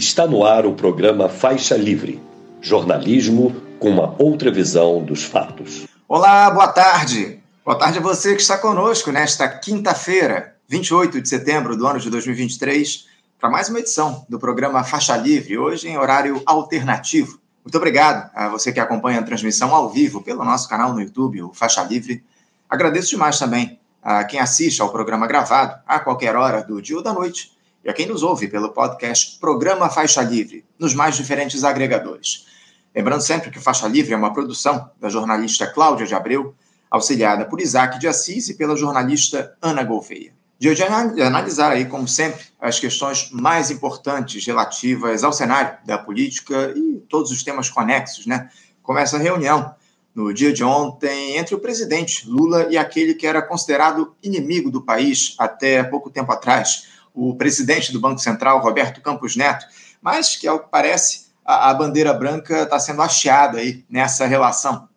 Está no ar o programa Faixa Livre jornalismo com uma outra visão dos fatos. Olá, boa tarde. Boa tarde a você que está conosco nesta quinta-feira, 28 de setembro do ano de 2023, para mais uma edição do programa Faixa Livre, hoje em horário alternativo. Muito obrigado a você que acompanha a transmissão ao vivo pelo nosso canal no YouTube, o Faixa Livre. Agradeço demais também a quem assiste ao programa gravado a qualquer hora do dia ou da noite e a quem nos ouve pelo podcast Programa Faixa Livre, nos mais diferentes agregadores. Lembrando sempre que Faixa Livre é uma produção da jornalista Cláudia de Abreu, auxiliada por Isaac de Assis e pela jornalista Ana Gouveia. De hoje analisar aí, como sempre, as questões mais importantes relativas ao cenário da política e todos os temas conexos, né? Começa a reunião no dia de ontem entre o presidente Lula e aquele que era considerado inimigo do país até pouco tempo atrás, o presidente do Banco Central, Roberto Campos Neto, mas que, ao que parece, a, a bandeira branca está sendo hasteada aí nessa relação.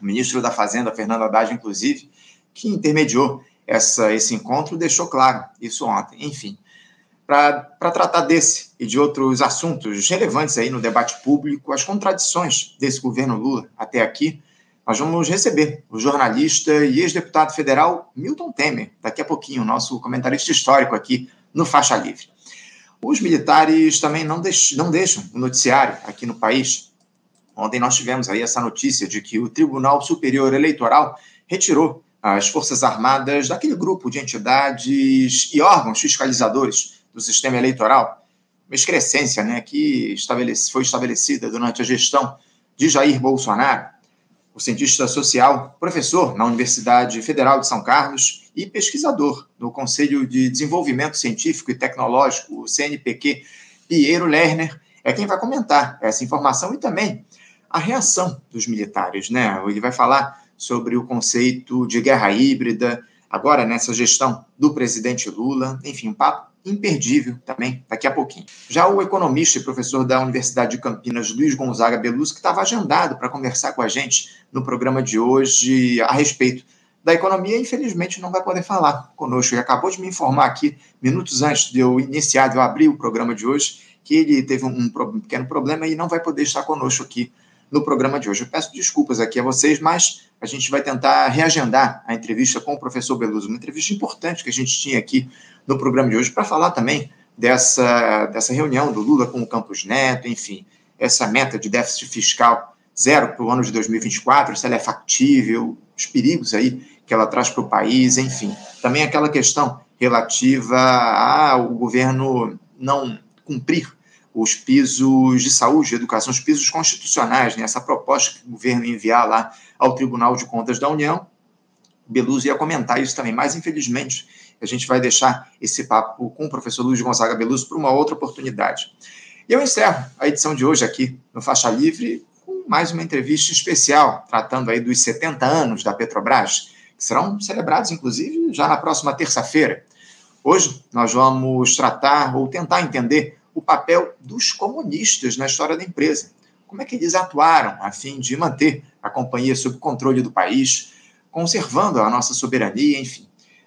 O ministro da Fazenda, Fernando Haddad, inclusive, que intermediou essa, esse encontro, deixou claro isso ontem. Enfim, para tratar desse e de outros assuntos relevantes aí no debate público, as contradições desse governo Lula até aqui, nós vamos receber o jornalista e ex-deputado federal Milton Temer, daqui a pouquinho, nosso comentarista histórico aqui no Faixa Livre. Os militares também não, deix não deixam o noticiário aqui no país. Ontem nós tivemos aí essa notícia de que o Tribunal Superior Eleitoral retirou as Forças Armadas daquele grupo de entidades e órgãos fiscalizadores do sistema eleitoral, uma excrescência né, que foi estabelecida durante a gestão de Jair Bolsonaro o cientista social, professor na Universidade Federal de São Carlos e pesquisador no Conselho de Desenvolvimento Científico e Tecnológico, o CNPq, Piero Lerner, é quem vai comentar essa informação e também a reação dos militares. Né? Ele vai falar sobre o conceito de guerra híbrida, agora nessa gestão do presidente Lula, enfim, um papo imperdível também daqui a pouquinho. Já o economista e professor da Universidade de Campinas, Luiz Gonzaga Belusco, que estava agendado para conversar com a gente no programa de hoje a respeito da economia, infelizmente não vai poder falar conosco. Ele acabou de me informar aqui, minutos antes de eu iniciar, de eu abrir o programa de hoje, que ele teve um, pequeno problema e não vai poder estar conosco aqui no programa de hoje. Eu peço desculpas aqui a vocês, mas a gente vai tentar reagendar a entrevista com o professor Beluso, uma entrevista importante que a gente tinha aqui no programa de hoje, para falar também dessa, dessa reunião do Lula com o Campos Neto, enfim, essa meta de déficit fiscal zero para o ano de 2024, se ela é factível, os perigos aí que ela traz para o país, enfim. Também aquela questão relativa ao governo não cumprir os pisos de saúde educação, os pisos constitucionais, né? essa proposta que o governo enviar lá ao Tribunal de Contas da União. Beluso ia comentar isso também, mas infelizmente a gente vai deixar esse papo com o professor Luiz Gonzaga Beluso para uma outra oportunidade. E eu encerro a edição de hoje aqui no Faixa Livre com mais uma entrevista especial, tratando aí dos 70 anos da Petrobras, que serão celebrados, inclusive, já na próxima terça-feira. Hoje nós vamos tratar ou tentar entender o papel dos comunistas na história da empresa. Como é que eles atuaram a fim de manter a companhia sob controle do país, conservando a nossa soberania, enfim.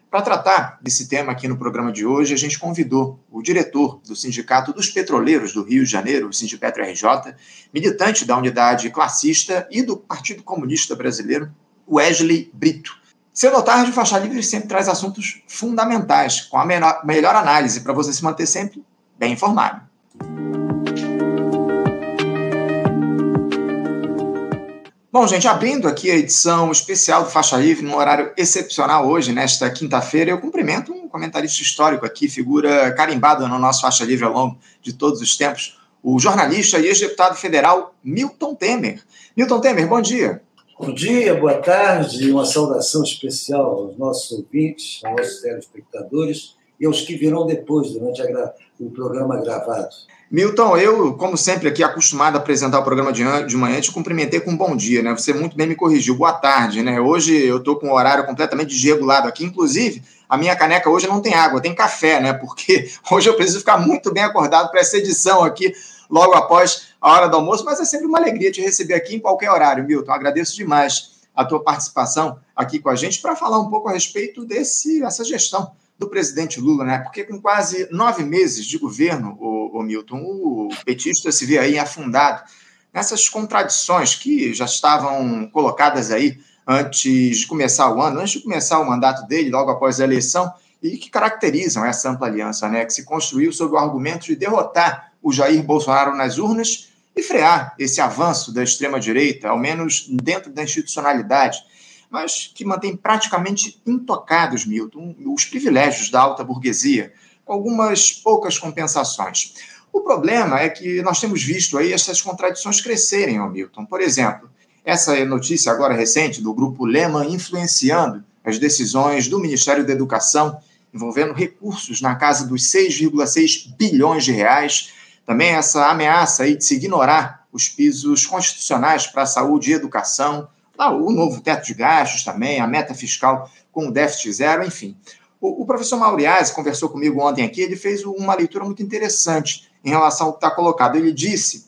Para tratar desse tema aqui no programa de hoje, a gente convidou o diretor do Sindicato dos Petroleiros do Rio de Janeiro, o Sindipetro RJ, militante da unidade classista e do Partido Comunista Brasileiro, Wesley Brito. Ou tarde, o Faixa Livre sempre traz assuntos fundamentais, com a melhor análise, para você se manter sempre bem informado. Bom, gente, abrindo aqui a edição especial do Faixa Livre, num horário excepcional hoje, nesta quinta-feira, eu cumprimento um comentarista histórico aqui, figura carimbada no nosso Faixa Livre ao longo de todos os tempos, o jornalista e ex-deputado federal Milton Temer. Milton Temer, bom dia. Bom dia, boa tarde, uma saudação especial aos nossos ouvintes, aos nossos telespectadores e aos que virão depois, durante a, o programa gravado. Milton, eu, como sempre, aqui acostumado a apresentar o programa de, de manhã, te cumprimentei com um bom dia, né? Você muito bem me corrigiu. Boa tarde, né? Hoje eu estou com o horário completamente desregulado aqui. Inclusive, a minha caneca hoje não tem água, tem café, né? Porque hoje eu preciso ficar muito bem acordado para essa edição aqui, logo após a hora do almoço. Mas é sempre uma alegria te receber aqui em qualquer horário, Milton. Agradeço demais a tua participação aqui com a gente para falar um pouco a respeito desse, dessa gestão do presidente Lula, né? Porque com quase nove meses de governo, o, o Milton, o petista se vê aí afundado nessas contradições que já estavam colocadas aí antes de começar o ano, antes de começar o mandato dele, logo após a eleição, e que caracterizam essa ampla aliança, né? Que se construiu sob o argumento de derrotar o Jair Bolsonaro nas urnas e frear esse avanço da extrema-direita, ao menos dentro da institucionalidade mas que mantém praticamente intocados, Milton, os privilégios da alta burguesia, com algumas poucas compensações. O problema é que nós temos visto aí essas contradições crescerem, Milton. Por exemplo, essa notícia agora recente do grupo Lehman influenciando as decisões do Ministério da Educação envolvendo recursos na casa dos 6,6 bilhões de reais. Também essa ameaça aí de se ignorar os pisos constitucionais para a saúde e educação, ah, o novo teto de gastos também, a meta fiscal com o déficit zero, enfim. O, o professor Mauriase conversou comigo ontem aqui, ele fez uma leitura muito interessante em relação ao que está colocado. Ele disse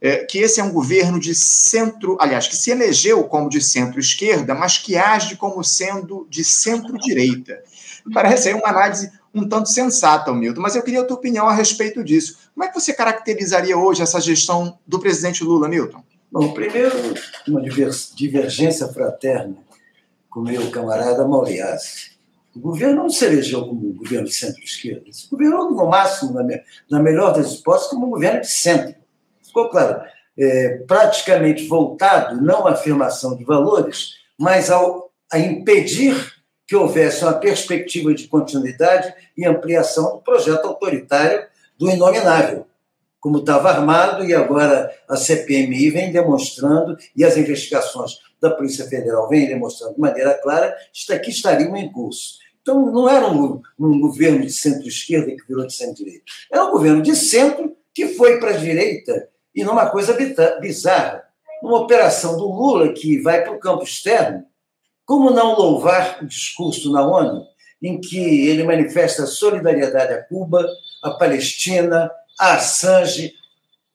é, que esse é um governo de centro, aliás, que se elegeu como de centro-esquerda, mas que age como sendo de centro-direita. Parece aí uma análise um tanto sensata, Milton, mas eu queria a tua opinião a respeito disso. Como é que você caracterizaria hoje essa gestão do presidente Lula, Milton? Bom, primeiro, uma divergência fraterna com meu camarada Mauriás. O governo não se elegeu como um governo de centro-esquerda. Se governou, no máximo, na, na melhor das hipóteses, como um governo de centro. Ficou claro? É, praticamente voltado não à afirmação de valores, mas ao, a impedir que houvesse uma perspectiva de continuidade e ampliação do projeto autoritário do inominável como estava armado, e agora a CPMI vem demonstrando, e as investigações da Polícia Federal vêm demonstrando de maneira clara, que estariam em curso. Então, não era um, um governo de centro-esquerda que virou de centro-direita. Era um governo de centro que foi para a direita, e numa coisa bizarra. Uma operação do Lula que vai para o campo externo, como não louvar o discurso na ONU, em que ele manifesta solidariedade a Cuba, a Palestina, Assange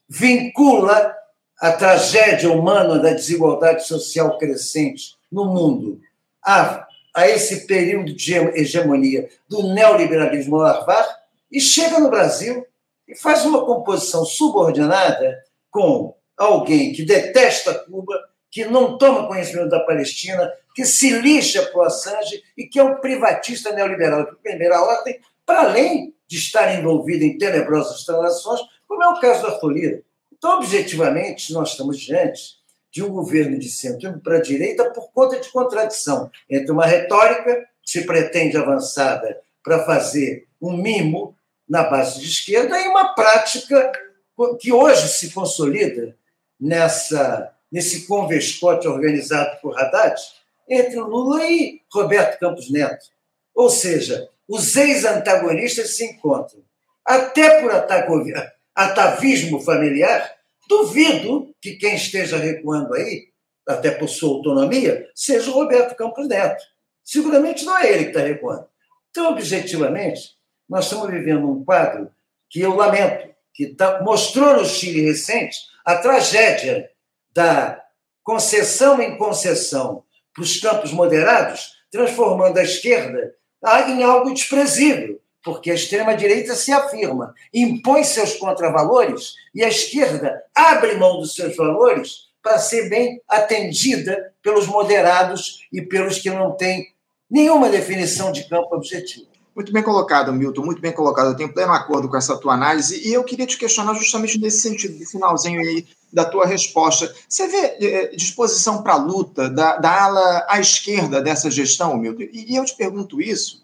vincula a tragédia humana da desigualdade social crescente no mundo a, a esse período de hegemonia do neoliberalismo larvar e chega no Brasil e faz uma composição subordinada com alguém que detesta Cuba, que não toma conhecimento da Palestina, que se lixa para o Assange e que é um privatista neoliberal de primeira ordem, para além de estar envolvido em tenebrosas transações, como é o caso da Folha. Então, objetivamente, nós estamos diante de um governo de centro para a direita por conta de contradição entre uma retórica que se pretende avançada para fazer um mimo na base de esquerda e uma prática que hoje se consolida nessa nesse convescote organizado por Haddad entre Lula e Roberto Campos Neto. Ou seja, os ex-antagonistas se encontram. Até por atavismo familiar, duvido que quem esteja recuando aí, até por sua autonomia, seja o Roberto Campos Neto. Seguramente não é ele que está recuando. Então, objetivamente, nós estamos vivendo um quadro que eu lamento, que tá, mostrou no Chile recente a tragédia da concessão em concessão para os campos moderados, transformando a esquerda em algo desprezível, porque a extrema-direita se afirma, impõe seus contravalores e a esquerda abre mão dos seus valores para ser bem atendida pelos moderados e pelos que não têm nenhuma definição de campo objetivo. Muito bem colocado, Milton, muito bem colocado. Eu tenho pleno acordo com essa tua análise e eu queria te questionar justamente nesse sentido, no finalzinho aí da tua resposta. Você vê eh, disposição para luta da, da, ala à esquerda dessa gestão, Milton? E, e eu te pergunto isso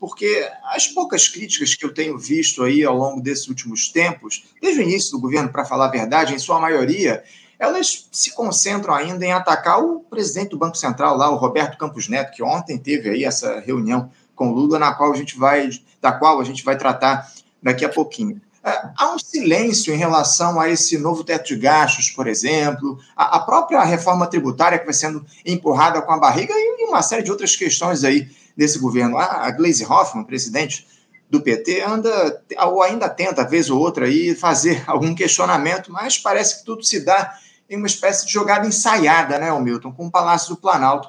porque as poucas críticas que eu tenho visto aí ao longo desses últimos tempos, desde o início do governo, para falar a verdade, em sua maioria, elas se concentram ainda em atacar o presidente do Banco Central lá, o Roberto Campos Neto, que ontem teve aí essa reunião com Lula, na qual a gente vai, da qual a gente vai tratar daqui a pouquinho. É, há um silêncio em relação a esse novo teto de gastos, por exemplo, a, própria reforma tributária que vai sendo empurrada com a barriga e uma série de outras questões aí desse governo. A Gleisi Hoffmann, presidente do PT, anda ou ainda tenta, vez ou outra, aí, fazer algum questionamento, mas parece que tudo se dá em uma espécie de jogada ensaiada, né, Milton, com o Palácio do Planalto.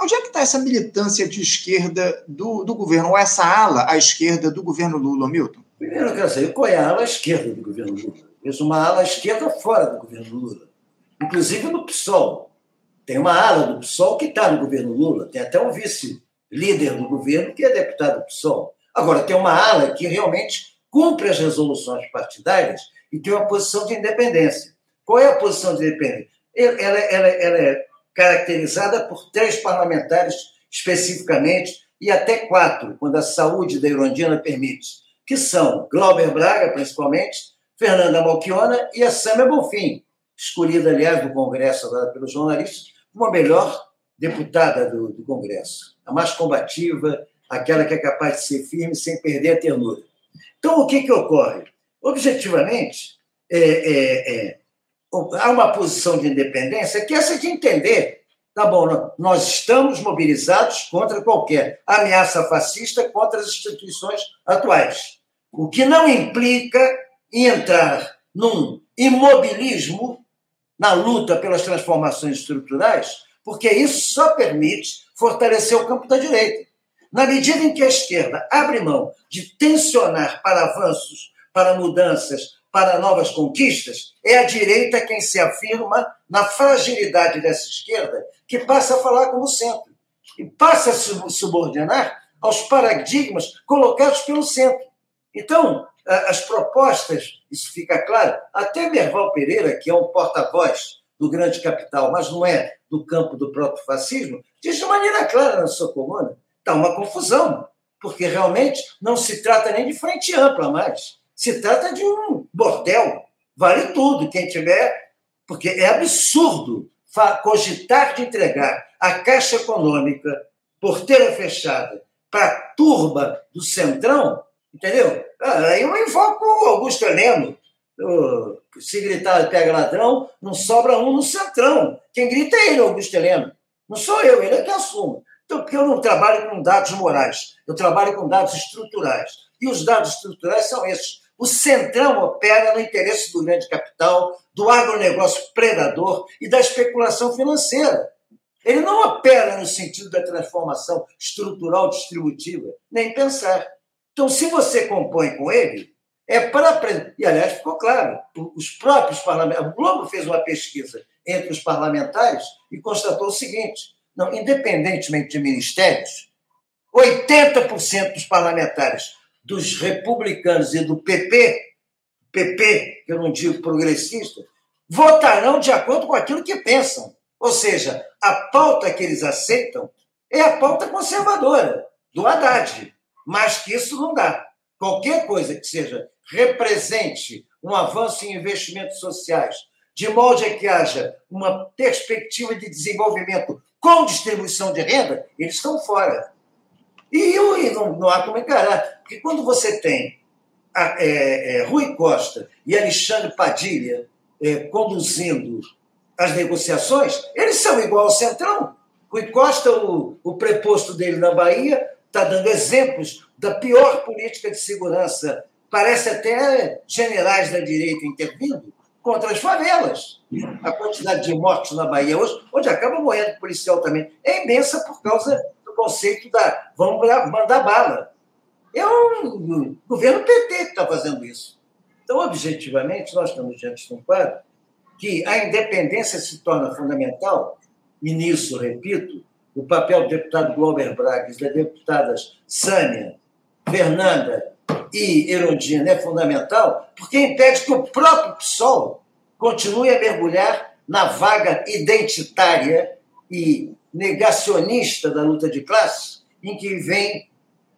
Onde é que está essa militância de esquerda do, do governo, ou essa ala à esquerda do governo Lula, Milton? Primeiro, eu quero saber qual é a ala à esquerda do governo Lula. Vejo uma ala à esquerda fora do governo Lula, inclusive no PSOL. Tem uma ala do PSOL que está no governo Lula, tem até um vice-líder do governo que é deputado do PSOL. Agora, tem uma ala que realmente cumpre as resoluções partidárias e tem uma posição de independência. Qual é a posição de independência? Ela, ela, ela é caracterizada por três parlamentares especificamente, e até quatro, quando a saúde da Irondina permite, que são Glauber Braga, principalmente, Fernanda Malchiona e a Sâmia Bonfim, escolhida, aliás, do Congresso agora pelos jornalistas, como a melhor deputada do, do Congresso, a mais combativa, aquela que é capaz de ser firme sem perder a ternura. Então, o que, que ocorre? Objetivamente, é, é, é, há uma posição de independência que é essa de entender, tá bom, nós estamos mobilizados contra qualquer ameaça fascista contra as instituições atuais, o que não implica entrar num imobilismo na luta pelas transformações estruturais, porque isso só permite fortalecer o campo da direita. Na medida em que a esquerda abre mão de tensionar para avanços, para mudanças, para novas conquistas, é a direita quem se afirma na fragilidade dessa esquerda, que passa a falar como centro e passa a se subordinar aos paradigmas colocados pelo centro. Então, as propostas, isso fica claro, até Merval Pereira, que é um porta-voz do grande capital, mas não é do campo do próprio fascismo, diz de maneira clara na sua coluna, está uma confusão, porque realmente não se trata nem de frente ampla mais se trata de um bordel. Vale tudo. Quem tiver. Porque é absurdo cogitar de entregar a Caixa Econômica, porteira fechada, para a turba do Centrão, entendeu? Ah, aí eu invoco o Augusto Heleno. Se gritar pega ladrão, não sobra um no Centrão. Quem grita é ele, Augusto Heleno. Não sou eu, ele é que assume. Então, porque eu não trabalho com dados morais, eu trabalho com dados estruturais. E os dados estruturais são esses. O Centrão opera no interesse do grande capital, do agronegócio predador e da especulação financeira. Ele não opera no sentido da transformação estrutural distributiva, nem pensar. Então, se você compõe com ele, é para. E, aliás, ficou claro: os próprios parlamentares. O Globo fez uma pesquisa entre os parlamentares e constatou o seguinte: não, independentemente de ministérios, 80% dos parlamentares dos republicanos e do PP, PP, que eu não digo progressista, votarão de acordo com aquilo que pensam. Ou seja, a pauta que eles aceitam é a pauta conservadora, do Haddad. Mas que isso não dá. Qualquer coisa que seja represente um avanço em investimentos sociais, de modo a que haja uma perspectiva de desenvolvimento com distribuição de renda, eles estão fora. E, e não, não há como encarar. Porque quando você tem a, é, é, Rui Costa e Alexandre Padilha é, conduzindo as negociações, eles são igual ao Centrão. Rui Costa, o, o preposto dele na Bahia, está dando exemplos da pior política de segurança. Parece até generais da direita intervindo contra as favelas. A quantidade de mortes na Bahia hoje, onde acaba morrendo policial também, é imensa por causa conceito da vamos mandar bala. É um governo PT que está fazendo isso. Então, objetivamente, nós estamos diante de um quadro que a independência se torna fundamental, e nisso, repito, o papel do deputado Glauber Braga e das deputadas Sânia, Fernanda e Erundina é fundamental, porque impede que o próprio PSOL continue a mergulhar na vaga identitária e negacionista da luta de classe em que vem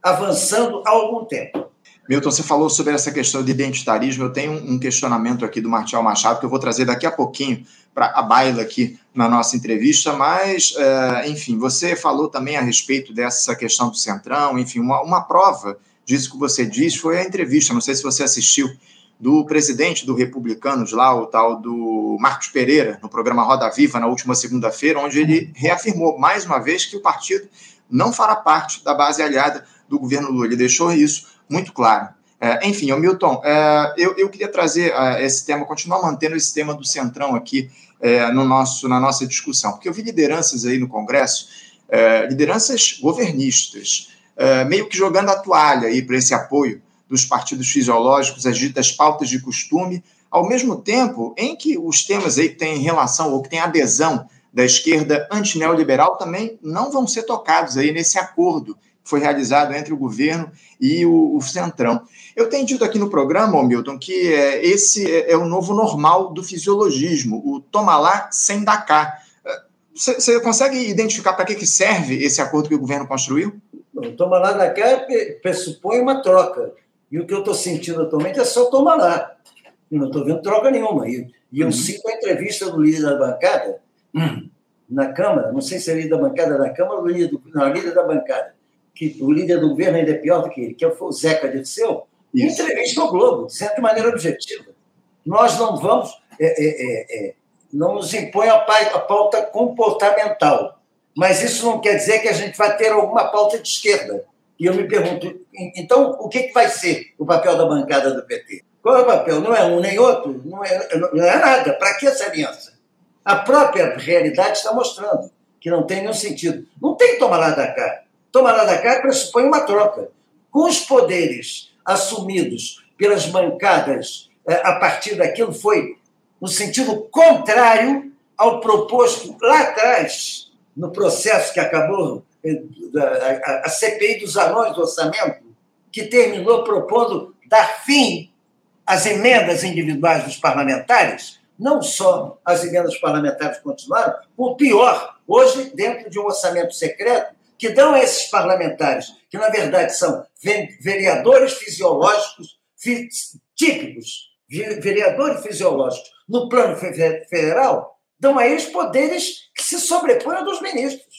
avançando há algum tempo. Milton, você falou sobre essa questão de identitarismo. Eu tenho um questionamento aqui do Martial Machado que eu vou trazer daqui a pouquinho para a baila aqui na nossa entrevista, mas, é, enfim, você falou também a respeito dessa questão do Centrão, enfim, uma, uma prova disso que você disse foi a entrevista, não sei se você assistiu, do presidente do Republicanos lá, o tal do Marcos Pereira, no programa Roda Viva, na última segunda-feira, onde ele reafirmou mais uma vez que o partido não fará parte da base aliada do governo Lula. Ele deixou isso muito claro. É, enfim, o Milton, é, eu, eu, queria trazer é, esse tema, continuar mantendo esse tema do Centrão aqui é, no nosso, na nossa discussão, porque eu vi lideranças aí no Congresso é, lideranças governistas, é, meio que jogando a toalha aí para esse apoio dos partidos fisiológicos, as ditas pautas de costume, ao mesmo tempo em que os temas aí que têm relação ou que têm adesão da esquerda antineoliberal também não vão ser tocados aí nesse acordo que foi realizado entre o governo e o, o Centrão. Eu tenho dito aqui no programa, Milton, que é, esse é, é, o novo normal do fisiologismo, o toma lá sem dar cá. Você consegue identificar para que, que serve esse acordo que o governo construiu? O toma lá da cá pressupõe uma troca. E o que eu estou sentindo atualmente é só toma lá. Eu não estou vendo troca nenhuma. E, e eu uhum. a entrevista do líder da bancada hum, na Câmara, não sei se é líder da bancada na Câmara ou líder, do, não, líder da bancada, que o líder do governo ainda é pior do que ele, que foi o Zeca Dirceu, em entrevista ao Globo, de certa maneira objetiva. Nós não vamos, é, é, é, é não nos impõe a pauta comportamental, mas isso não quer dizer que a gente vai ter alguma pauta de esquerda. E eu me pergunto, então, o que, que vai ser o papel da bancada do PT? Qual é o papel? Não é um nem outro? Não é, não é nada. Para que essa aliança? A própria realidade está mostrando que não tem nenhum sentido. Não tem tomar lá da cá. Tomar lá da cá pressupõe uma troca. Com os poderes assumidos pelas bancadas eh, a partir daquilo foi no sentido contrário ao proposto lá atrás, no processo que acabou, a CPI dos anões do orçamento, que terminou propondo dar fim às emendas individuais dos parlamentares, não só as emendas parlamentares continuaram, o pior, hoje, dentro de um orçamento secreto, que dão a esses parlamentares, que na verdade são vereadores fisiológicos típicos, vereadores fisiológicos no plano federal, dão a eles poderes que se sobrepõem aos ministros.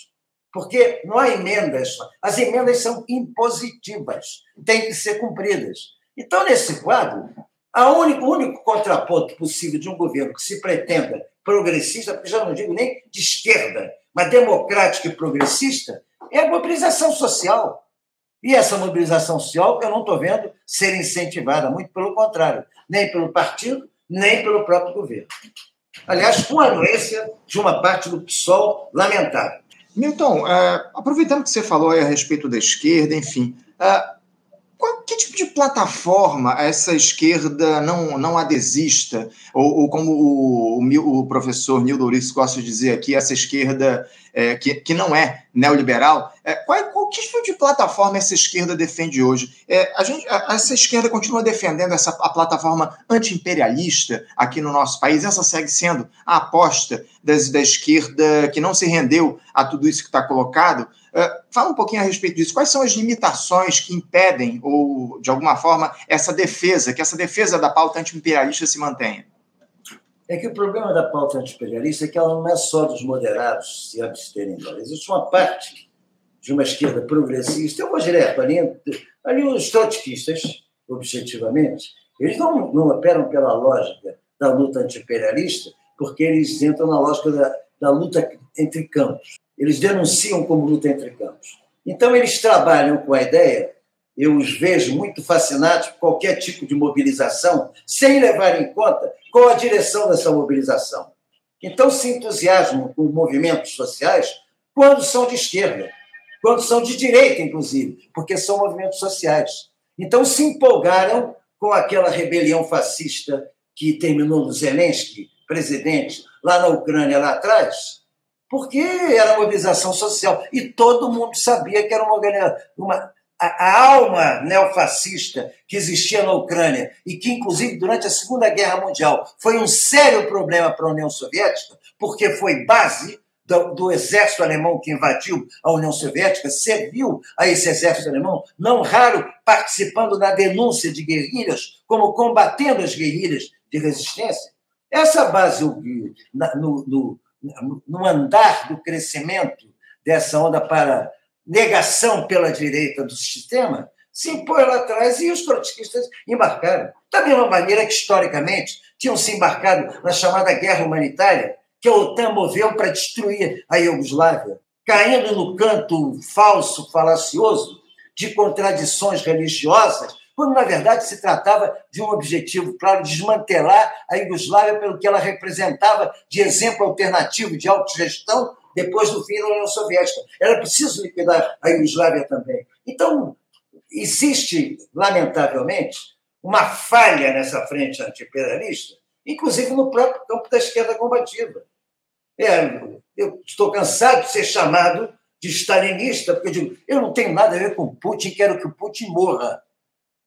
Porque não há emendas, as emendas são impositivas, têm que ser cumpridas. Então, nesse quadro, o único contraponto possível de um governo que se pretenda progressista, porque já não digo nem de esquerda, mas democrático e progressista, é a mobilização social. E essa mobilização social eu não estou vendo ser incentivada, muito pelo contrário, nem pelo partido, nem pelo próprio governo. Aliás, com a anuência de uma parte do PSOL lamentável. Milton, uh, aproveitando que você falou a respeito da esquerda, enfim, uh, qual, que tipo de plataforma essa esquerda não, não adesista? Ou, ou como o, o, o, professor Nildo Ulisses gosta de dizer aqui, essa esquerda é, que, que não é neoliberal, é, qual, qual que tipo de plataforma essa esquerda defende hoje? É, a gente, a, essa esquerda continua defendendo essa, a plataforma anti-imperialista aqui no nosso país? Essa segue sendo a aposta das, da esquerda que não se rendeu a tudo isso que está colocado? Uh, fala um pouquinho a respeito disso. Quais são as limitações que impedem, ou de alguma forma, essa defesa, que essa defesa da pauta anti-imperialista se mantenha? É que o problema da pauta anti-imperialista é que ela não é só dos moderados se absterem dela. Existe uma parte de uma esquerda progressista, eu vou direto ali, ali os trotskistas, objetivamente, eles não, não operam pela lógica da luta anti-imperialista, porque eles entram na lógica da, da luta entre campos. Eles denunciam como luta entre campos. Então, eles trabalham com a ideia, eu os vejo muito fascinados por qualquer tipo de mobilização, sem levar em conta qual a direção dessa mobilização. Então, se entusiasmam com movimentos sociais quando são de esquerda, quando são de direita, inclusive, porque são movimentos sociais. Então, se empolgaram com aquela rebelião fascista que terminou no Zelensky, presidente, lá na Ucrânia, lá atrás, porque era mobilização social. E todo mundo sabia que era uma, uma a, alma neofascista que existia na Ucrânia e que, inclusive, durante a Segunda Guerra Mundial foi um sério problema para a União Soviética, porque foi base do, do, exército alemão que invadiu a União Soviética, serviu a esse exército alemão, não raro participando da denúncia de guerrilhas, como combatendo as guerrilhas de resistência. Essa base no, no, no andar do crescimento dessa onda para negação pela direita do sistema, se impõe lá atrás e os trotskistas embarcaram. Da mesma maneira que, historicamente, tinham se embarcado na chamada guerra humanitária, que a OTAN moveu para destruir a Iugoslávia, caindo no canto falso, falacioso, de contradições religiosas quando na verdade se tratava de um objetivo claro, desmantelar a Iugoslávia pelo que ela representava de exemplo alternativo de autogestão depois do fim da União Soviética. Era preciso liquidar a Iugoslávia também. Então, existe, lamentavelmente, uma falha nessa frente anti-imperialista, inclusive no próprio campo da esquerda combativa. É, eu estou cansado de ser chamado de stalinista, porque eu digo, eu não tenho nada a ver com Putin, quero que o Putin morra.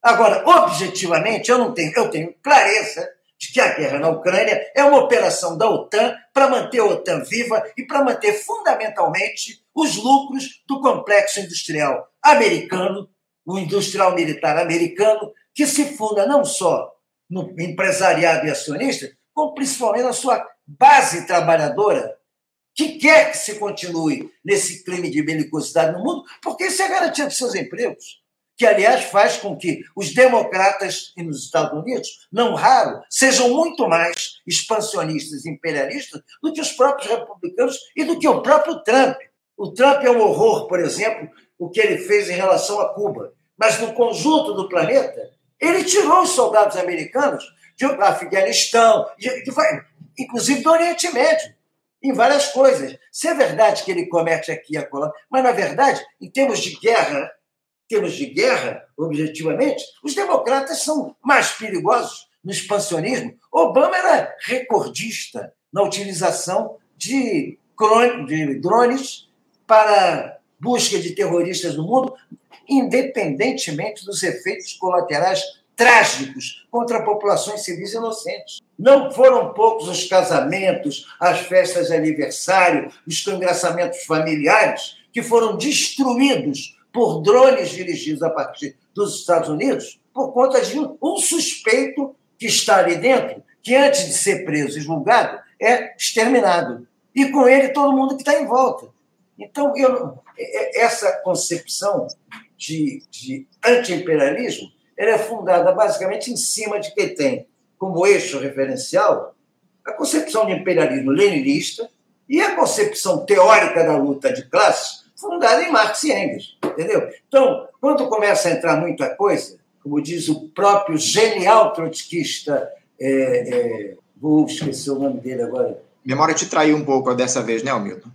Agora, objetivamente, eu não tenho, eu tenho clareza de que a guerra na Ucrânia é uma operação da OTAN para manter a OTAN viva e para manter fundamentalmente os lucros do complexo industrial americano, o industrial militar americano, que se funda não só no empresariado e acionista, como principalmente na sua base trabalhadora, que quer que se continue nesse crime de belicosidade no mundo, porque isso é garantia dos seus empregos. Que, aliás, faz com que os democratas nos Estados Unidos, não raro, sejam muito mais expansionistas e imperialistas do que os próprios republicanos e do que o próprio Trump. O Trump é um horror, por exemplo, o que ele fez em relação a Cuba. Mas no conjunto do planeta, ele tirou os soldados americanos de Afeganistão, de, de, inclusive do Oriente Médio, em várias coisas. Se é verdade que ele comete aqui a colar, mas na verdade, em termos de guerra, termos de guerra, objetivamente, os democratas são mais perigosos no expansionismo. Obama era recordista na utilização de, de drones para busca de terroristas no mundo, independentemente dos efeitos colaterais trágicos contra populações civis inocentes. Não foram poucos os casamentos, as festas de aniversário, os congraçamentos familiares que foram destruídos por drones dirigidos a partir dos Estados Unidos por conta de um suspeito que está ali dentro, que antes de ser preso e julgado é exterminado. E com ele todo mundo que está em volta. Então, eu, é, essa concepção de, de anti-imperialismo ela é fundada basicamente em cima de quem tem como eixo referencial a concepção de imperialismo leninista e a concepção teórica da luta de classes fundada em Marx e Engels, entendeu? Então, quando começa a entrar muita coisa, como diz o próprio genial trotskista, é, é, vou esquecer o nome dele agora. Memória te traiu um pouco dessa vez, né, Hamilton?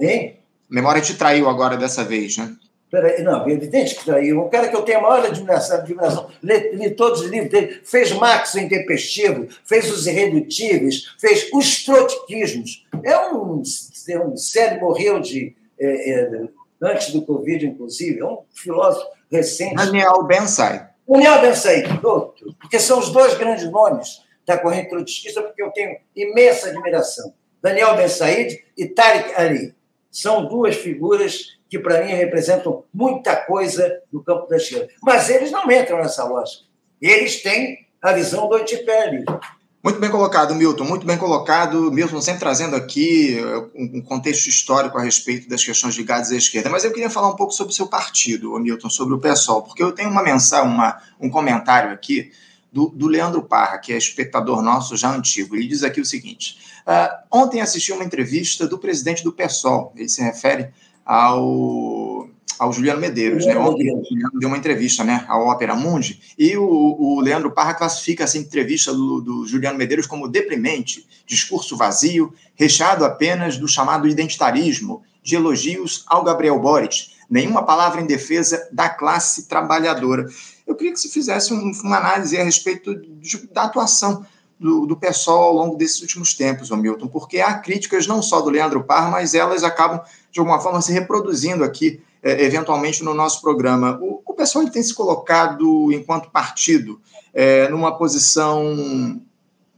Hein? Memória te traiu agora dessa vez, né? Peraí, não, é evidente que traiu. Um cara que eu tenho a maior admiração, admiração li, li todos os livros dele, fez Marx o Intempestivo, fez Os Irredutíveis, fez Os Trotskismos. É um, é um sério, morreu de, é, é, antes do Covid, inclusive, é um filósofo recente. Daniel Ben-Sai. Daniel Ben-Sai, outro, porque são os dois grandes nomes da corrente trotskista, porque eu tenho imensa admiração. Daniel Ben Said e Tariq Ali. São duas figuras que para mim representam muita coisa no campo da esquerda. Mas eles não entram nessa lógica. Eles têm a visão do antiperialismo. Muito bem colocado, Milton, muito bem colocado. Milton sempre trazendo aqui uh, um contexto histórico a respeito das questões ligadas à esquerda. Mas eu queria falar um pouco sobre o seu partido, Milton, sobre o PSOL, porque eu tenho uma mensagem, uma, um comentário aqui do, do, Leandro Parra, que é espectador nosso já antigo. Ele diz aqui o seguinte: uh, ontem assisti uma entrevista do presidente do PSOL, ele se refere ao, ao Juliano Medeiros. Né? Ontem o Juliano deu uma entrevista né, à Ópera Mundi e o, o Leandro Parra classifica essa entrevista do, do Juliano Medeiros como deprimente, discurso vazio, recheado apenas do chamado identitarismo, de elogios ao Gabriel Boric, nenhuma palavra em defesa da classe trabalhadora. Eu queria que se fizesse um, uma análise a respeito de, da atuação do, do pessoal ao longo desses últimos tempos, Milton, porque há críticas não só do Leandro Parra, mas elas acabam, de alguma forma, se reproduzindo aqui, é, eventualmente, no nosso programa. O, o pessoal ele tem se colocado, enquanto partido, é, numa posição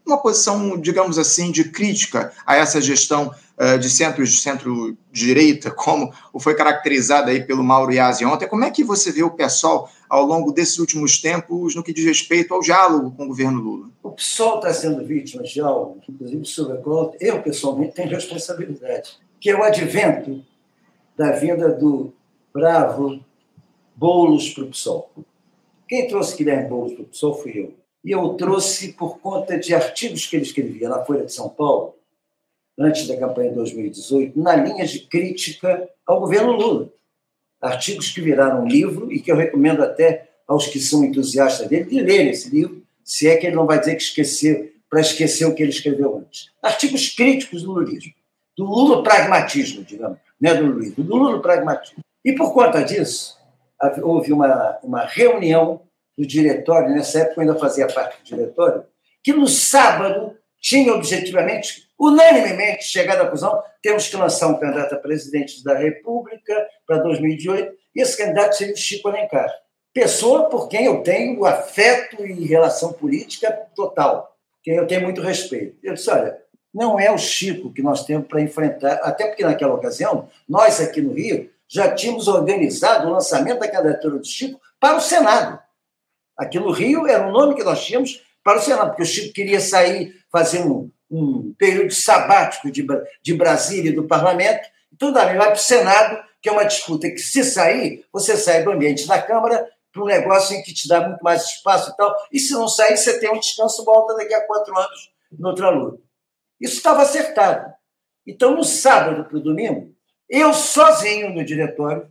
uma posição, digamos assim, de crítica a essa gestão uh, de centro de centro-direita, como foi caracterizada aí pelo Mauro Iazzi ontem. Como é que você vê o PSOL ao longo desses últimos tempos no que diz respeito ao diálogo com o governo Lula? O PSOL está sendo vítima de algo, inclusive sobre a qual eu, pessoalmente, tenho responsabilidade, que é o advento da vinda do bravo Boulos para o PSOL. Quem trouxe Guilherme Boulos para o PSOL fui eu. E eu trouxe por conta de artigos que ele escrevia na Folha de São Paulo, antes da campanha de 2018, na linha de crítica ao governo Lula artigos que viraram livro e que eu recomendo até aos que são entusiastas dele de lerem esse livro, se é que ele não vai dizer que esqueceu, para esquecer o que ele escreveu antes. Artigos críticos do lulismo, do lulo-pragmatismo, digamos, não é do lulismo, do lulo-pragmatismo. E por conta disso, houve uma, uma reunião do diretório, nessa época eu ainda fazia parte do diretório, que no sábado tinha objetivamente, unanimemente, chegado à conclusão: temos que lançar um candidato a presidente da República para 2018, e esse candidato seria o Chico Alencar. Pessoa por quem eu tenho afeto e relação política total, quem eu tenho muito respeito. Eu disse: olha, não é o Chico que nós temos para enfrentar, até porque naquela ocasião, nós aqui no Rio já tínhamos organizado o lançamento da candidatura do Chico para o Senado. Aqui no Rio era o nome que nós tínhamos para o Senado, porque o Chico queria sair, fazer um, um período sabático de, de Brasília e do parlamento, então daí vai para o Senado, que é uma disputa que, se sair, você sai do ambiente da Câmara para um negócio em que te dá muito mais espaço e tal, e se não sair, você tem um descanso, volta daqui a quatro anos noutra luta. Isso estava acertado. Então, no sábado para o domingo, eu sozinho no diretório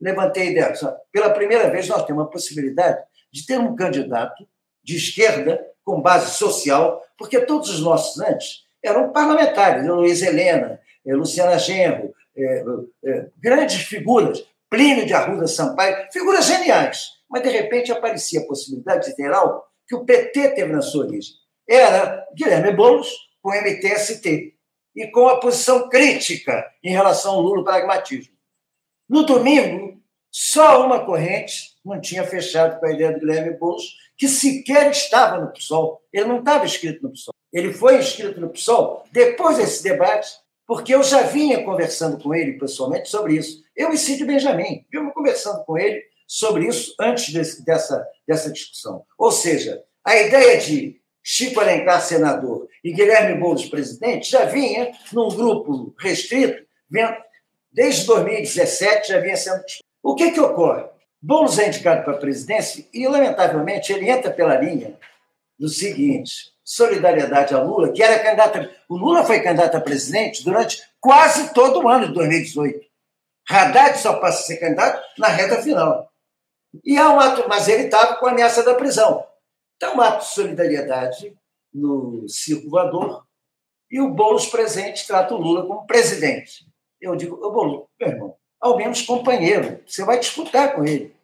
levantei a ideia. Pela primeira vez, nós temos a possibilidade de ter um candidato de esquerda com base social, porque todos os nossos antes eram parlamentares, Luiz Helena, eh, Luciana Genro, é, é, grandes figuras, Plínio de Arruda Sampaio, figuras geniais. Mas, de repente, aparecia a possibilidade de ter algo que o PT teve na sua origem. Era Guilherme Boulos com o MTST e com a posição crítica em relação ao Lula pragmatismo. No domingo, só uma corrente não tinha fechado com a ideia do Guilherme Boulos, que sequer estava no PSOL. Ele não estava inscrito no PSOL. Ele foi inscrito no PSOL depois desse debate, porque eu já vinha conversando com ele pessoalmente sobre isso. Eu e Cid Benjamin, vimos conversando com ele sobre isso antes desse, dessa, dessa discussão. Ou seja, a ideia de Chico Alencar senador e Guilherme Boulos presidente já vinha num grupo restrito, desde 2017 já vinha sendo. O que, que ocorre? Boulos é indicado para a presidência e, lamentavelmente, ele entra pela linha do seguinte: solidariedade a Lula, que era candidato. O Lula foi candidato a presidente durante quase todo o ano de 2018. Haddad só passa a ser candidato na reta final. E há um ato, mas ele estava com a ameaça da prisão. Então, um ato de solidariedade no circo voador e o Boulos presente trata o Lula como presidente. Eu digo, Boulos, meu irmão, ao menos companheiro, você vai disputar com ele.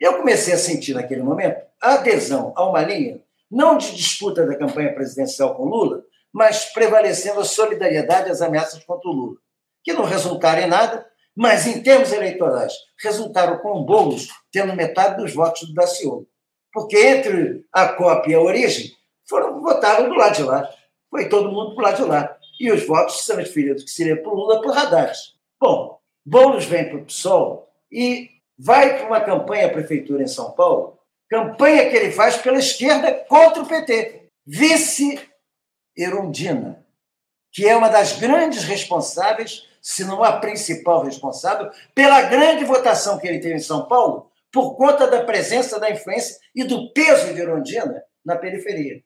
Eu comecei a sentir naquele momento a adesão a uma linha, não de disputa da campanha presidencial com Lula, mas prevalecendo a solidariedade às ameaças contra o Lula, que não resultaram em nada, mas em termos eleitorais resultaram com o Boulos tendo metade dos votos do Daciolo. Porque entre a cópia e a origem, foram votaram do lado de lá. Foi todo mundo para o lado de lá. E os votos transferidos, que seria para o Lula, para o Haddad. Bom, Boulos vem para o PSOL e vai para uma campanha à prefeitura em São Paulo, campanha que ele faz pela esquerda contra o PT. Vice Erundina, que é uma das grandes responsáveis, se não a principal responsável, pela grande votação que ele teve em São Paulo, por conta da presença, da influência e do peso de Erundina na periferia.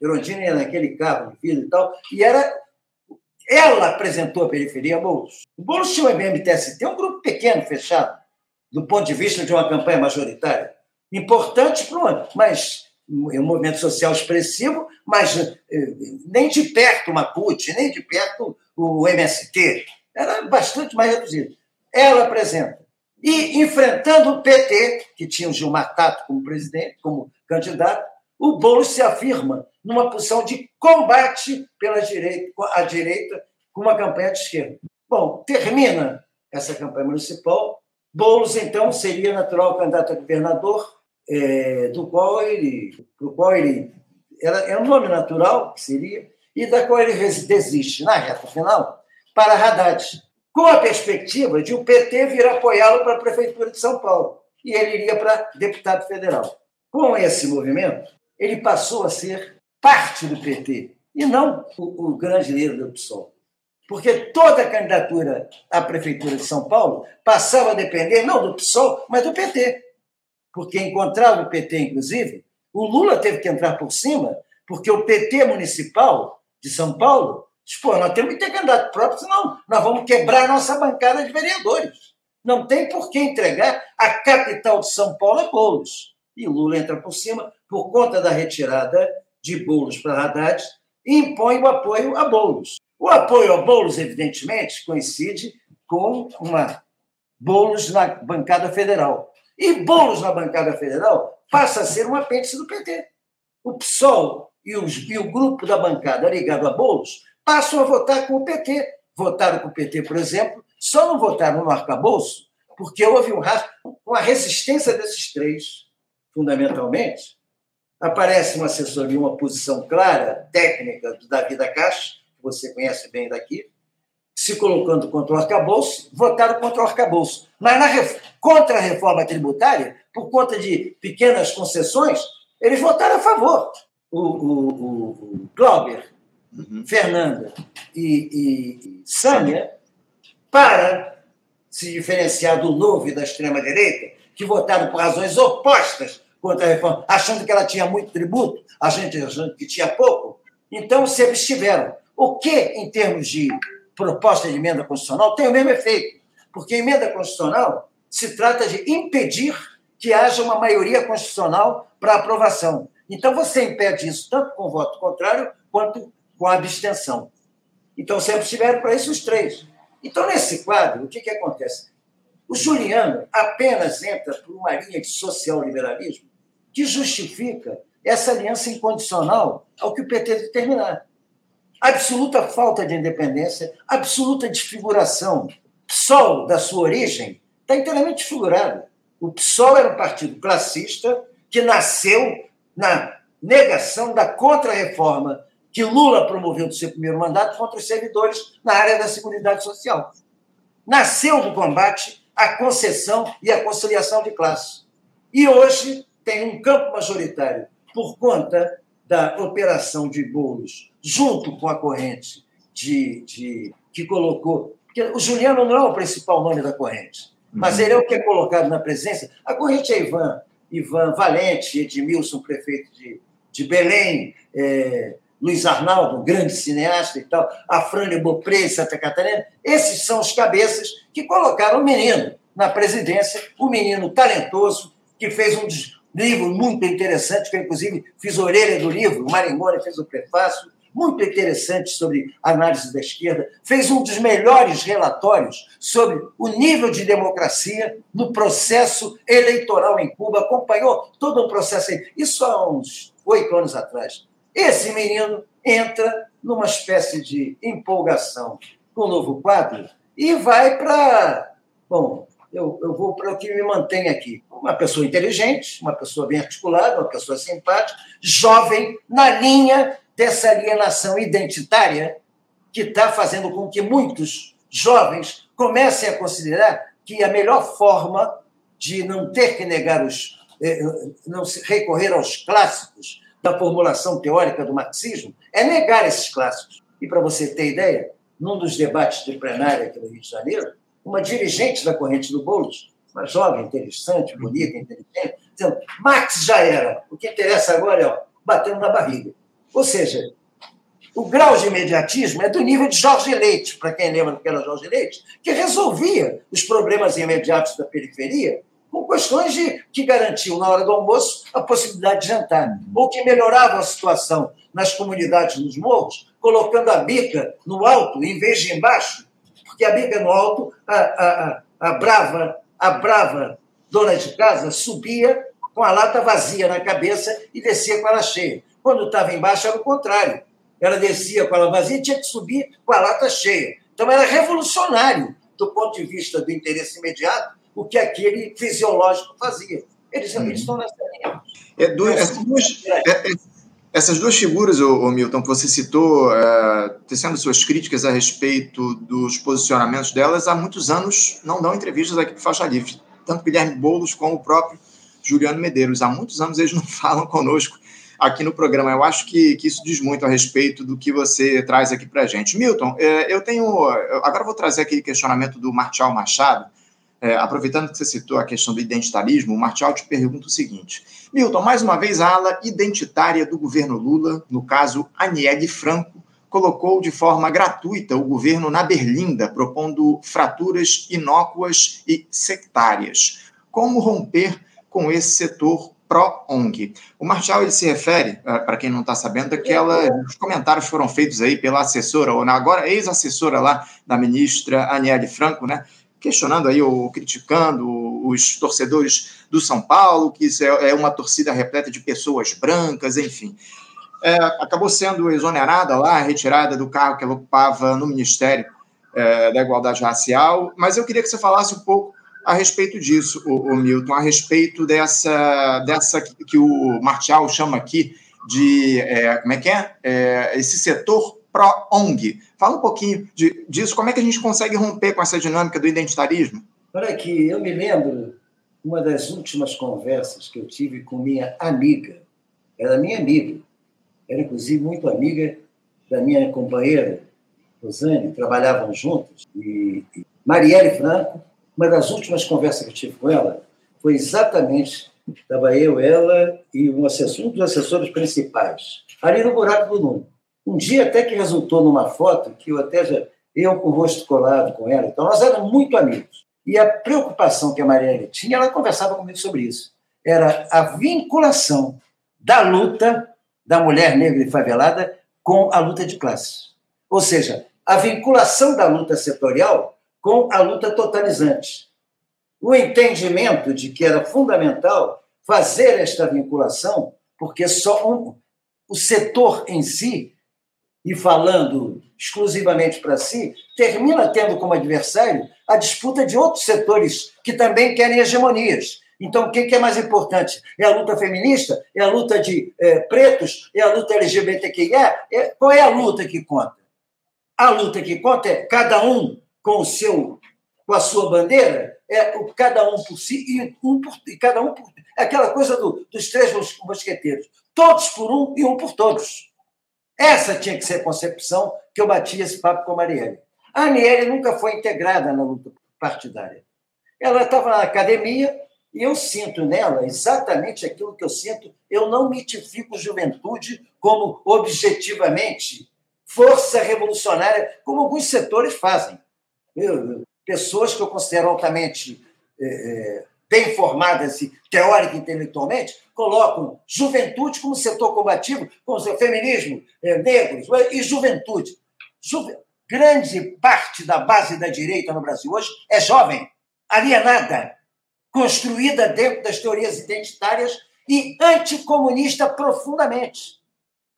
Erundina ia naquele carro e tal, e era ela apresentou a periferia a Boulos. O Boulos tinha o MMTST, um grupo pequeno, fechado, do ponto de vista de uma campanha majoritária. Importante, mas um movimento social expressivo, mas eh, nem de perto uma CUT, nem de perto o MST. Era bastante mais reduzido. Ela apresenta. E enfrentando o PT, que tinha o Gilmar Tato como presidente, como candidato, o Boulos se afirma numa posição de combate pela direita, a direita com uma campanha de esquerda. Bom, termina essa campanha municipal. Boulos, então, seria natural candidato a governador, é, do qual ele, do qual ele era, é um nome natural, que seria, e da qual ele desiste na reta final para Haddad, com a perspectiva de o PT vir apoiá-lo para a Prefeitura de São Paulo. E ele iria para deputado federal. Com esse movimento, ele passou a ser parte do PT e não o, o grande líder do PSOL. Porque toda a candidatura à Prefeitura de São Paulo passava a depender não do PSOL, mas do PT. Porque encontrava o PT, inclusive, o Lula teve que entrar por cima, porque o PT municipal de São Paulo disse: pô, nós temos que ter candidato próprio, senão nós vamos quebrar a nossa bancada de vereadores. Não tem por que entregar a capital de São Paulo a Boulos. E Lula entra por cima, por conta da retirada de Boulos para Haddad, e impõe o apoio a Boulos. O apoio a Boulos, evidentemente, coincide com uma Boulos na bancada federal. E Boulos na bancada federal passa a ser um apêndice do PT. O PSOL e, os, e o grupo da bancada ligado a Boulos passam a votar com o PT. Votaram com o PT, por exemplo, só não votaram no arcabouço porque houve um com a resistência desses três, fundamentalmente, aparece uma assessoria, uma posição clara, técnica do Davi da Caixa, que você conhece bem daqui, se colocando contra o arcabouço, votaram contra o arcabouço. Mas na, contra a reforma tributária, por conta de pequenas concessões, eles votaram a favor. O, o, o, o Glauber, uhum. Fernanda e, e Sânia, para se diferenciar do novo e da extrema-direita, que votaram por razões opostas contra a reforma, achando que ela tinha muito tributo, a gente achando que tinha pouco, então se abstiveram. O que, em termos de proposta de emenda constitucional, tem o mesmo efeito, porque emenda constitucional se trata de impedir que haja uma maioria constitucional para aprovação. Então você impede isso tanto com voto contrário quanto com abstenção. Então sempre estiveram para isso os três. Então, nesse quadro, o que, que acontece? O Juliano apenas entra por uma linha de social-liberalismo que justifica essa aliança incondicional ao que o PT determinar. Absoluta falta de independência, absoluta desfiguração. PSOL, da sua origem, está inteiramente desfigurado. O PSOL era um partido classista que nasceu na negação da contra-reforma que Lula promoveu do seu primeiro mandato contra os servidores na área da Seguridade Social. Nasceu do combate à concessão e à conciliação de classe. E hoje tem um campo majoritário por conta da operação de bolos, junto com a corrente de, de que colocou. Porque o Juliano não é o principal nome da corrente, mas ele é o que é colocado na presença. A corrente é Ivan, Ivan Valente, Edmilson, prefeito de, de Belém, é, Luiz Arnaldo, um grande cineasta e tal, a Frânia Beaupré, Santa Catarina, esses são os cabeças que colocaram o menino na presidência, o menino talentoso, que fez um livro muito interessante, que eu, inclusive, fiz a orelha do livro, o Maringoni fez o prefácio, muito interessante sobre análise da esquerda, fez um dos melhores relatórios sobre o nível de democracia no processo eleitoral em Cuba, acompanhou todo o processo. Isso há uns oito anos atrás. Esse menino entra numa espécie de empolgação com o novo quadro e vai para. Bom, eu, eu vou para o que me mantém aqui. Uma pessoa inteligente, uma pessoa bem articulada, uma pessoa simpática, jovem, na linha dessa alienação identitária que está fazendo com que muitos jovens comecem a considerar que a melhor forma de não ter que negar os. Eh, não recorrer aos clássicos da formulação teórica do marxismo é negar esses clássicos. E para você ter ideia, num dos debates de plenária aqui no Rio de Janeiro, uma dirigente da corrente do Boulos, uma jovem, interessante, bonita, inteligente, dizendo: Marx já era, o que interessa agora é ó, batendo na barriga. Ou seja, o grau de imediatismo é do nível de Jorge Leite, para quem lembra do que era Jorge Leite, que resolvia os problemas imediatos da periferia com questões de, que garantiam, na hora do almoço, a possibilidade de jantar, ou que melhoravam a situação nas comunidades nos morros, colocando a bica no alto em vez de embaixo, porque a bica no alto, a, a, a, a brava, a brava dona de casa subia com a lata vazia na cabeça e descia com ela cheia. Quando estava embaixo era o contrário. Ela descia com ela vazia e tinha que subir com a lata cheia. Então era revolucionário do ponto de vista do interesse imediato o que aquele fisiológico fazia. Eles, eles estão nessa linha. É, duas, essas, duas, é, é, essas duas figuras, o, Milton, que você citou, é, tecendo suas críticas a respeito dos posicionamentos delas, há muitos anos não dão entrevistas aqui para o Faixa Livre. Tanto Guilherme Boulos como o próprio Juliano Medeiros. Há muitos anos eles não falam conosco aqui no programa. Eu acho que, que isso diz muito a respeito do que você traz aqui para a gente. Milton, é, eu tenho. Agora vou trazer aquele questionamento do Martial Machado é, aproveitando que você citou a questão do identitarismo, o Martial te pergunta o seguinte: Milton, mais uma vez a ala identitária do governo Lula, no caso Aniele Franco, colocou de forma gratuita o governo na berlinda, propondo fraturas inócuas e sectárias. Como romper com esse setor pró-ONG. O Marshall ele se refere, eh, para quem não está sabendo, aquela, os comentários foram feitos aí pela assessora, ou agora ex-assessora lá da ministra Aniele Franco, né? Questionando aí ou criticando os torcedores do São Paulo, que é, é uma torcida repleta de pessoas brancas, enfim. É, acabou sendo exonerada lá, retirada do cargo que ela ocupava no Ministério é, da Igualdade Racial, mas eu queria que você falasse um pouco a respeito disso, o, o Milton, a respeito dessa, dessa que o Martial chama aqui de, é, como é que é? é esse setor pró-ONG. Fala um pouquinho de, disso, como é que a gente consegue romper com essa dinâmica do identitarismo? Olha aqui, eu me lembro uma das últimas conversas que eu tive com minha amiga, era minha amiga, era inclusive muito amiga da minha companheira, Rosane, trabalhavam juntos, e Marielle Franco, uma das últimas conversas que eu tive com ela foi exatamente, estava eu, ela e um, assessor, um dos assessores principais, ali no buraco do número. Um dia até que resultou numa foto que eu até já, eu com o rosto colado com ela, então nós éramos muito amigos. E a preocupação que a Marielle tinha, ela conversava comigo sobre isso, era a vinculação da luta da mulher negra e favelada com a luta de classes. Ou seja, a vinculação da luta setorial com a luta totalizante. O entendimento de que era fundamental fazer esta vinculação, porque só um, o setor em si e falando exclusivamente para si, termina tendo como adversário a disputa de outros setores que também querem hegemonias. Então, o que é mais importante? É a luta feminista? É a luta de é, pretos? É a luta LGBTQIA? É, qual é a luta que conta? A luta que conta é cada um com o seu com a sua bandeira, é o cada um por si e um por e cada um por é aquela coisa do, dos três mosqueteiros, todos por um e um por todos. Essa tinha que ser a concepção que eu batia esse papo com a Marielle. A Aniele nunca foi integrada na luta partidária. Ela estava na academia e eu sinto nela exatamente aquilo que eu sinto. Eu não mitifico juventude como objetivamente força revolucionária, como alguns setores fazem. Eu, pessoas que eu considero altamente é bem formadas e teórica intelectualmente, colocam juventude como setor combativo, como seu feminismo, é, negros e juventude. Juve... Grande parte da base da direita no Brasil hoje é jovem, alienada, construída dentro das teorias identitárias e anticomunista profundamente.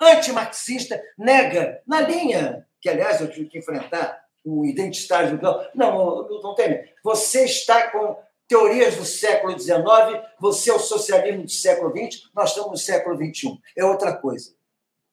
Antimarxista, nega, na linha que, aliás, eu tive que enfrentar o identitário. Não, não, não tem. Você está com teorias do século XIX, você é o socialismo do século XX, nós estamos no século XXI. É outra coisa.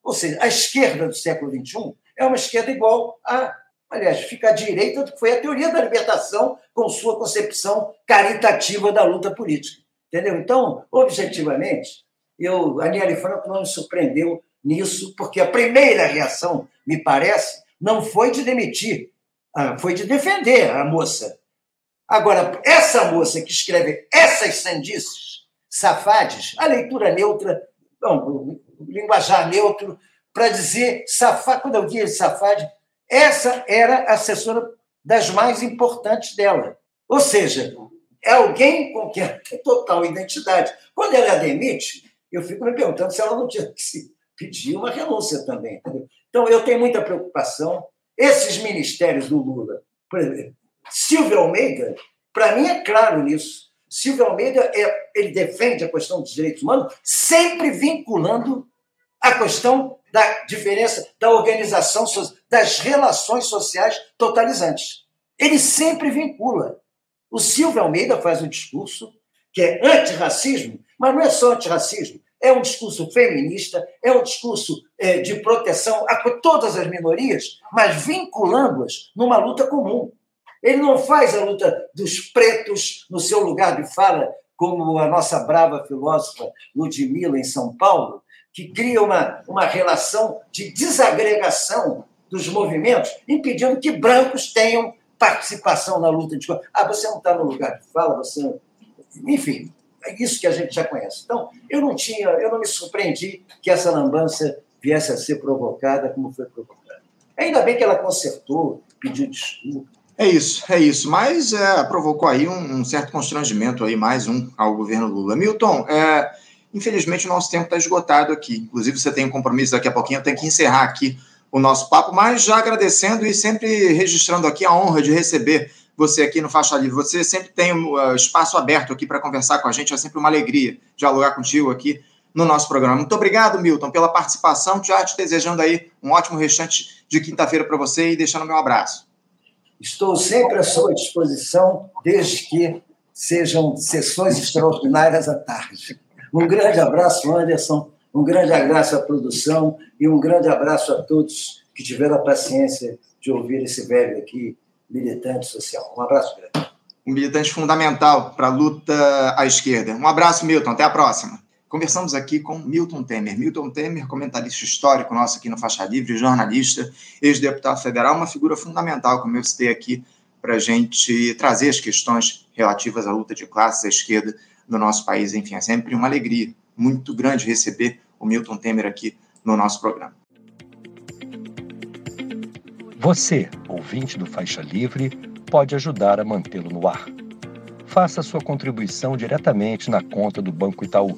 Ou seja, a esquerda do século XXI é uma esquerda igual a, aliás, fica à direita do que foi a teoria da libertação com sua concepção caritativa da luta política. Entendeu? Então, objetivamente, eu, a Niele Franco não me surpreendeu nisso, porque a primeira reação, me parece, não foi de demitir, ah, foi de defender a moça Agora, essa moça que escreve essas sandices, safades, a leitura neutra, não, linguajar neutro, para dizer safade, quando eu digo safade, essa era a assessora das mais importantes dela. Ou seja, é alguém com quem tem total identidade. Quando ela demite, eu fico me perguntando se ela não tinha que pedir uma renúncia também. Entendeu? Então, eu tenho muita preocupação. Esses ministérios do Lula, por exemplo, Silvio Almeida, para mim, é claro nisso. Silvio Almeida é, ele defende a questão dos direitos humanos, sempre vinculando a questão da diferença da organização, das relações sociais totalizantes. Ele sempre vincula. O Silvio Almeida faz um discurso que é antirracismo, mas não é só antirracismo, é um discurso feminista, é um discurso é, de proteção a todas as minorias, mas vinculando-as numa luta comum. Ele não faz a luta dos pretos no seu lugar de fala, como a nossa brava filósofa Ludmilla em São Paulo, que cria uma, uma relação de desagregação dos movimentos, impedindo que brancos tenham participação na luta de Ah, você não está no lugar de fala, você. Enfim, é isso que a gente já conhece. Então, eu não tinha, eu não me surpreendi que essa lambança viesse a ser provocada como foi provocada. Ainda bem que ela consertou, pediu desculpa. É isso, é isso. Mas é, provocou aí um, um, certo constrangimento aí, mais um, ao governo Lula. Milton, é, Infelizmente, o nosso tempo está esgotado aqui. Inclusive, você tem um compromisso daqui a pouquinho, eu tenho que encerrar aqui o nosso papo, mas já agradecendo e sempre registrando aqui a honra de receber você aqui no Faixa Livre. Você sempre tem um uh, espaço aberto aqui para conversar com a gente, é sempre uma alegria dialogar contigo aqui no nosso programa. Muito obrigado, Milton, pela participação. Já te desejando aí um ótimo restante de quinta-feira para você e deixando meu abraço. Estou sempre à sua disposição, desde que sejam sessões extraordinárias à tarde. Um grande abraço, Anderson, um grande abraço à produção e um grande abraço a todos que tiveram a paciência de ouvir esse velho aqui, militante social. Um abraço grande. Um militante fundamental para a luta à esquerda. Um abraço, Milton. Até a próxima. Conversamos aqui com Milton Temer. Milton Temer, comentarista histórico nosso aqui no Faixa Livre, jornalista, ex-deputado federal, uma figura fundamental, como eu citei aqui, para a gente trazer as questões relativas à luta de classes à esquerda no nosso país. Enfim, é sempre uma alegria muito grande receber o Milton Temer aqui no nosso programa. Você, ouvinte do Faixa Livre, pode ajudar a mantê-lo no ar. Faça sua contribuição diretamente na conta do Banco Itaú